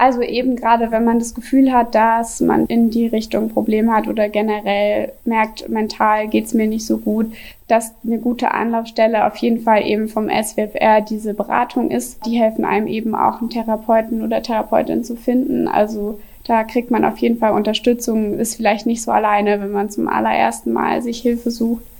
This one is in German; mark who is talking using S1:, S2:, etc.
S1: Also eben gerade, wenn man das Gefühl hat, dass man in die Richtung Probleme hat oder generell merkt, mental geht's mir nicht so gut, dass eine gute Anlaufstelle auf jeden Fall eben vom SWFR diese Beratung ist. Die helfen einem eben auch einen Therapeuten oder Therapeutin zu finden. Also da kriegt man auf jeden Fall Unterstützung, ist vielleicht nicht so alleine, wenn man zum allerersten Mal sich Hilfe sucht.